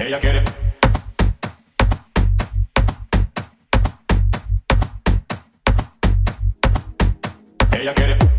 Ella quiere. Ella quiere.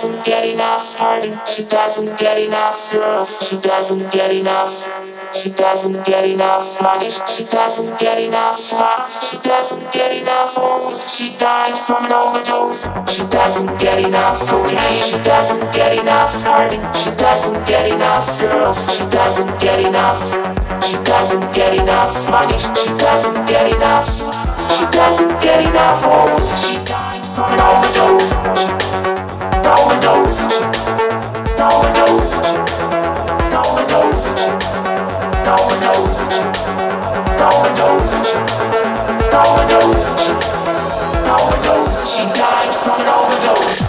Doesn't get enough honey. She doesn't get enough love. She doesn't get enough. She doesn't get enough money. She doesn't get enough slots. She doesn't get enough hoes. She died from an overdose. She doesn't get enough cocaine. She doesn't get enough honey. She doesn't get enough girls. She doesn't get enough. She doesn't get enough money. She doesn't get enough. She doesn't get enough hoes. She died from an overdose. She died from an overdose.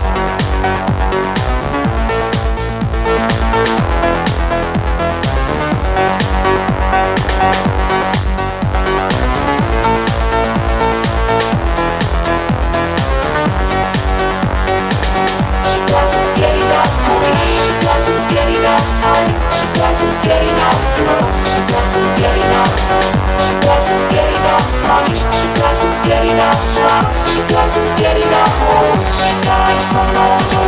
getting up, holes. She died from all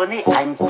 euh, vous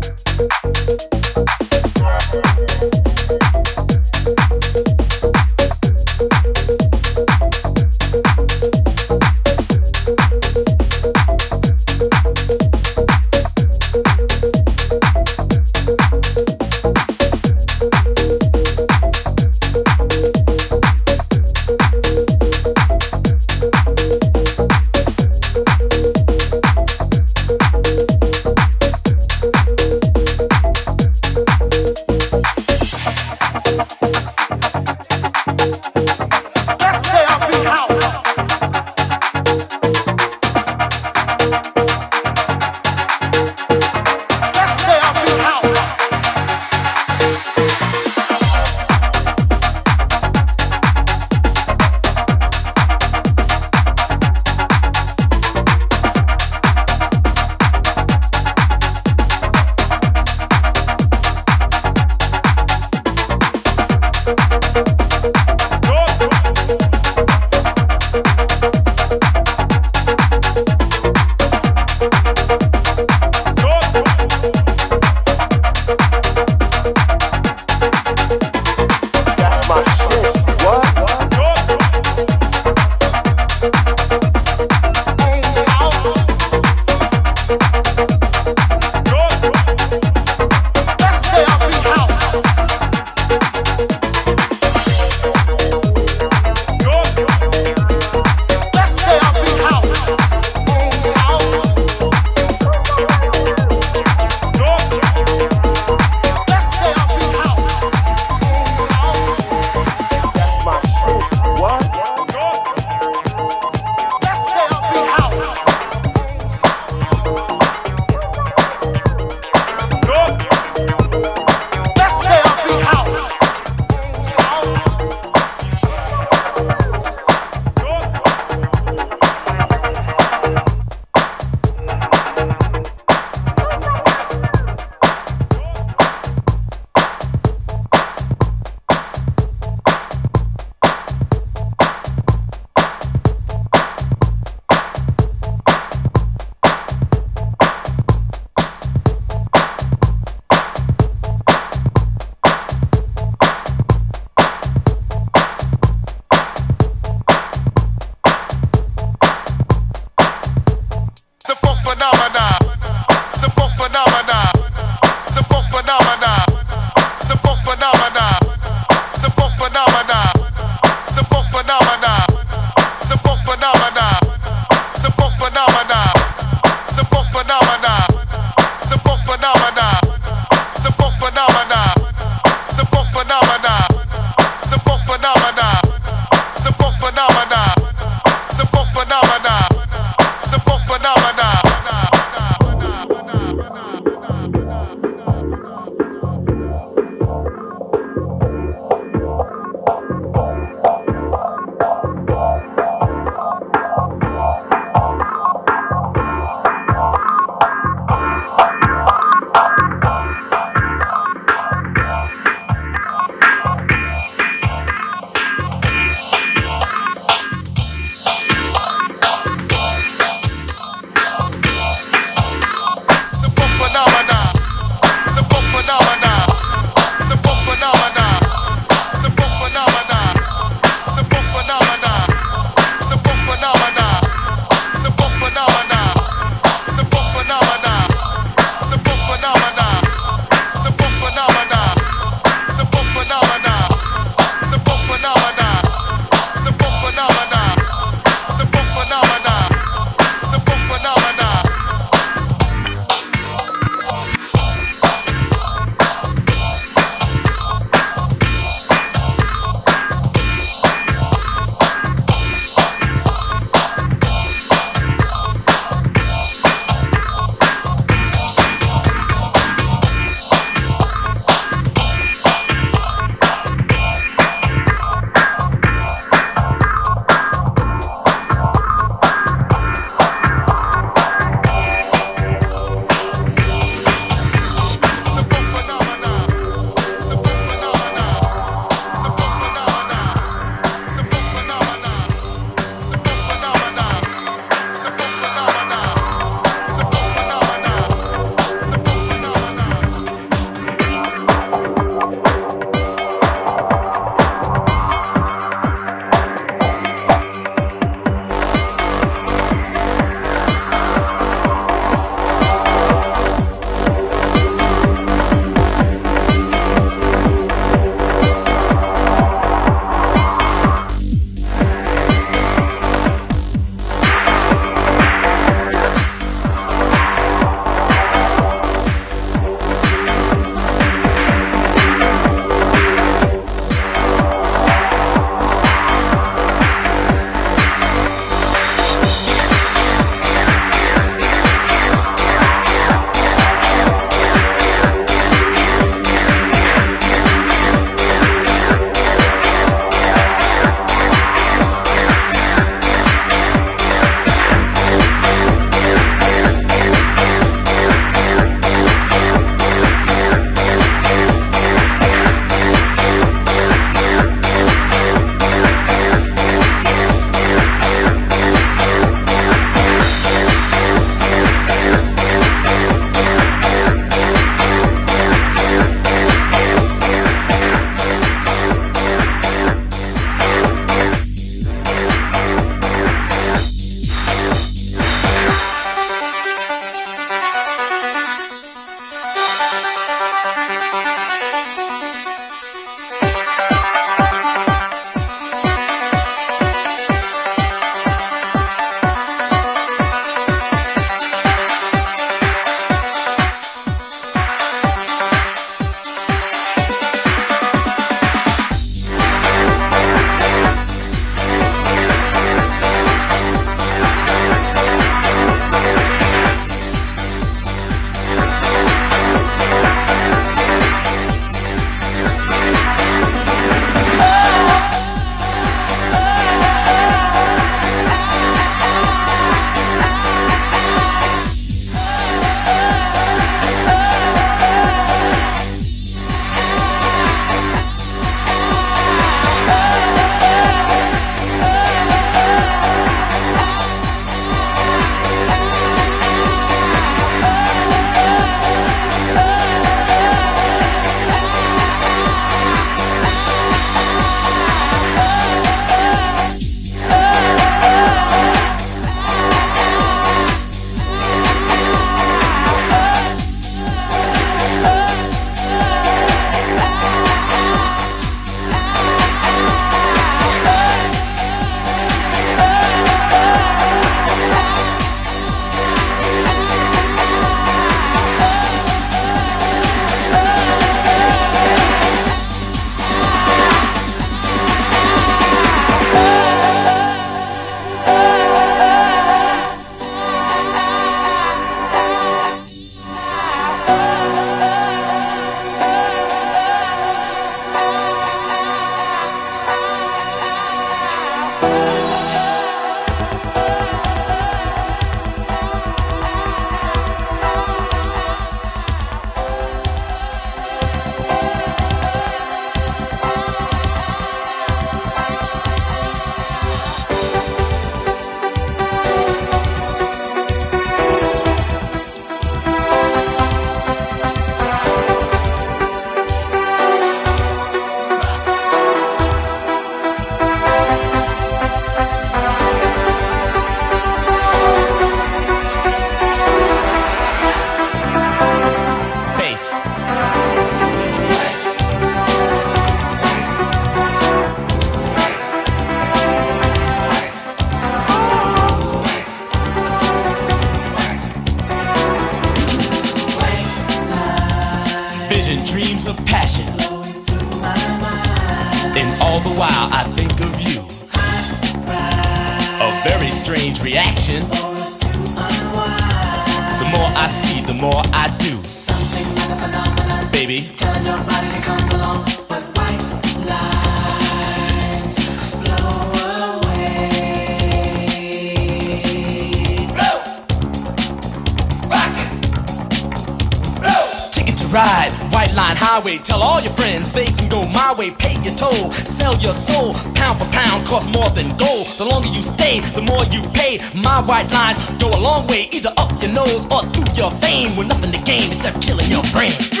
Killing